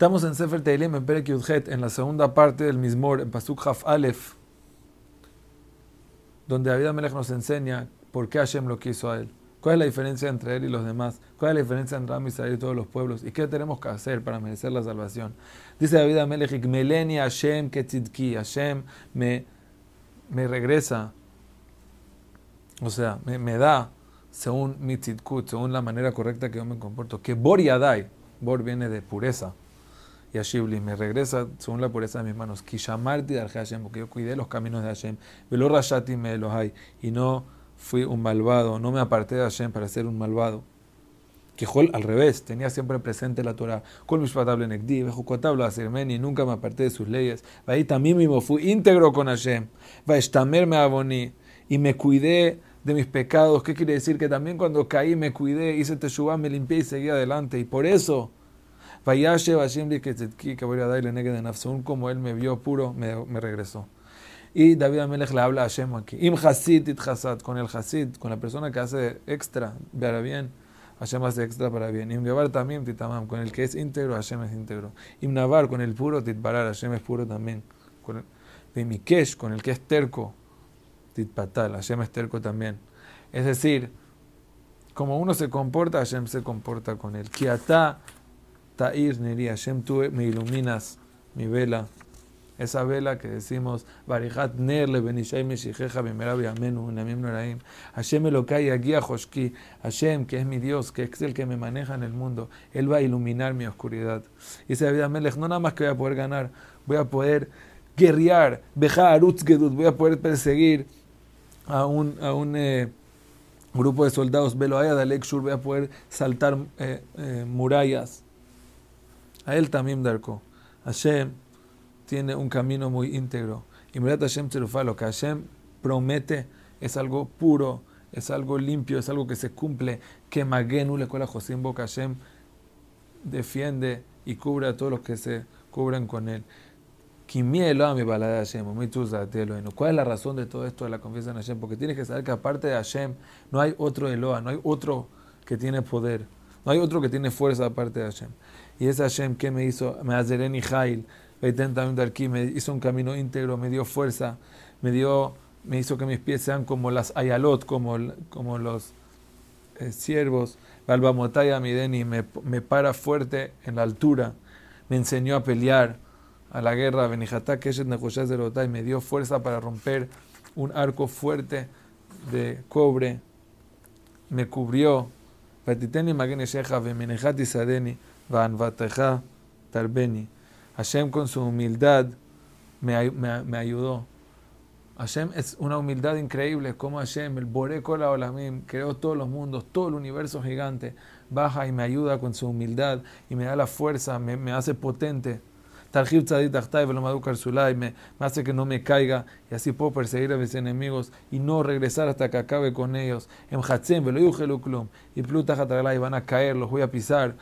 Estamos en Sefer Teilim, en Perek Yudhet, en la segunda parte del Mismor, en Pasuk Haf Aleph, donde David Amelech nos enseña por qué Hashem lo quiso a él. ¿Cuál es la diferencia entre él y los demás? ¿Cuál es la diferencia entre Ram Israel y todos los pueblos? ¿Y qué tenemos que hacer para merecer la salvación? Dice David Amelech, Meleni Hashem ketzidki, Hashem me, me regresa, o sea, me, me da según mi tzidkut, según la manera correcta que yo me comporto. Que Bor Yadai, Bor viene de pureza, y Ashibli me regresa según la pureza de mis manos. Kishamarti de Hashem, porque yo cuidé los caminos de Hashem. Velo Rashati me Elohai, y no fui un malvado, no me aparté de Hashem para ser un malvado. Que al revés, tenía siempre presente la Torah. Con mishpatable nekdi, bejukotablo asirmeni, nunca me aparté de sus leyes. Ahí también mismo fui íntegro con Hashem. Va me aboní y me cuidé de mis pecados. ¿Qué quiere decir? Que también cuando caí me cuidé, hice teshuvah, me limpié y seguí adelante. Y por eso, de como él me vio puro, me, me regresó. Y David Amelech le habla a Hashem aquí. Im Hasid it con el Hasid, con la persona que hace extra para bien, Hashem hace extra para bien. Im Gebar también titamam, con el que es íntegro, Hashem es íntegro. Im Navar, con el puro titbarar, Hashem es puro también. Con el, con el que es terco, titpatal, Hashem es terco también. Es decir, como uno se comporta, Hashem se comporta con él. Kiata ta'ir neri, Hashem tú me iluminas mi vela esa vela que decimos, Barihat Nerle Benishai Meshijeja Bimerabi Amenu Namim Noraim, Hashem Elokai Agia Joshki, Hashem, que es mi Dios, que es el que me maneja en el mundo, Él va a iluminar mi oscuridad. Y dice David Amelech, no nada más que voy a poder ganar, voy a poder guerrear, Beja Gedut, voy a poder perseguir a un, a un eh, grupo de soldados, Beloaya Dalekshur, voy a poder saltar eh, eh, murallas. A él también Darko. Hashem tiene un camino muy íntegro. Y Hashem lo que Hashem promete es algo puro, es algo limpio, es algo que se cumple. Que Magenu le cola Josimbo que Hashem defiende y cubre a todos los que se cubren con él. ¿Cuál es la razón de todo esto de la confianza en Hashem? Porque tienes que saber que aparte de Hashem no hay otro Eloa, no hay otro que tiene poder, no hay otro que tiene fuerza aparte de Hashem. Y ese Hashem que me hizo, me y Jail, me hizo un camino íntegro, me dio fuerza, me dio, me hizo que mis pies sean como las ayalot, como, como los eh, siervos. Balbamotaya Mideni me, me para fuerte en la altura, me enseñó a pelear a la guerra, Benijatá Keshet y me dio fuerza para romper un arco fuerte de cobre, me cubrió. Patiteni Magene Shecha, Vemenejati Sadeni, Vanvateja Tarbeni. Hashem con su humildad me, ayudó. Hashem es una humildad increíble, como Hashem, el Borekola Olamim, creó todos los mundos, todo el universo gigante, baja y me ayuda con su humildad y me da la fuerza, me hace potente me, me hace que no me caiga y así puedo perseguir a mis enemigos y no regresar hasta que acabe con ellos. Em y y van a caer, los voy a pisar.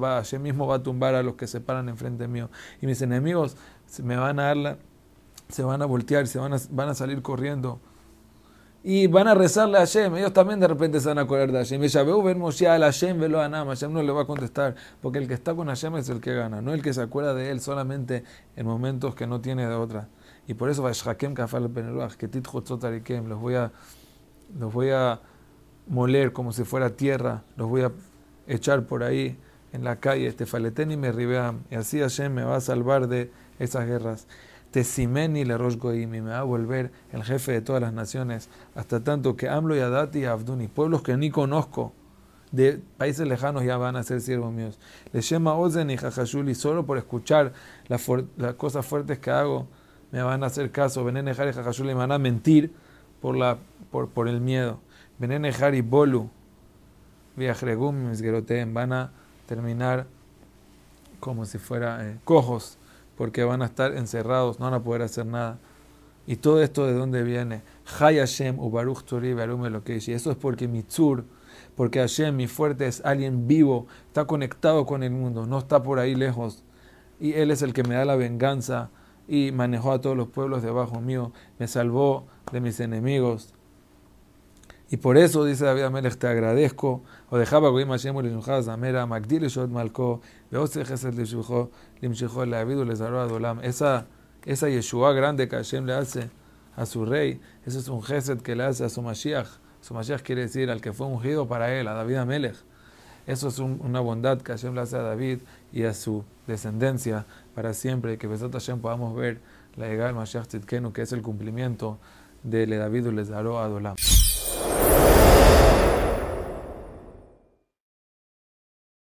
Hashem mismo va a tumbar a los que se paran enfrente mío. Y mis enemigos me van a dar se van a voltear, se van a, van a salir corriendo y van a rezarle a Hashem. Ellos también de repente se van a acordar de Hashem. ven Moshe al Hashem velo Anam. Hashem no le va a contestar, porque el que está con Hashem es el que gana, no el que se acuerda de él solamente en momentos que no tiene de otra. Y por eso Vashakem Kafal Beneruach, que Tit los voy a los voy a moler como si fuera tierra, los voy a echar por ahí en la calle, este faletén y me ribeam. Y así Hashem me va a salvar de esas guerras. Tesimeni le y me va a volver el jefe de todas las naciones, hasta tanto que Amlo y Adati y Abduni, pueblos que ni conozco, de países lejanos ya van a ser siervos míos. Le llama Ozen y Jajashuli, solo por escuchar las, cosas fuertes que hago, me van a hacer caso. Benenejar y Jajashuli me van a mentir por, la, por, el miedo. Benenejar y Bolu, Viajregum y van a terminar como si fuera eh, cojos porque van a estar encerrados, no van a poder hacer nada. Y todo esto de dónde viene? Hay Hashem Ubaruch Turi Y eso es porque mi tzur, porque Hashem, mi fuerte, es alguien vivo, está conectado con el mundo, no está por ahí lejos. Y Él es el que me da la venganza y manejó a todos los pueblos debajo mío, me salvó de mis enemigos. Y por eso, dice David Amelech, te agradezco. O dejaba Goim Hashem Ulinuchaz Zamera, Magdil Shot Malko, Beose Gesed Lishujo, Limshijo Leavidu Lezaro Adolam. Esa, esa Yeshua grande que Hashem le hace a su rey, eso es un Gesed que le hace a su Mashiach. Su Mashiach quiere decir al que fue ungido para él, a David Amelech. Eso es una bondad que Hashem le hace a David y a su descendencia para siempre. Que Besat Hashem podamos ver la llegada del Mashiach Tzidkenu, que es el cumplimiento de Le David Lezaro Adolam.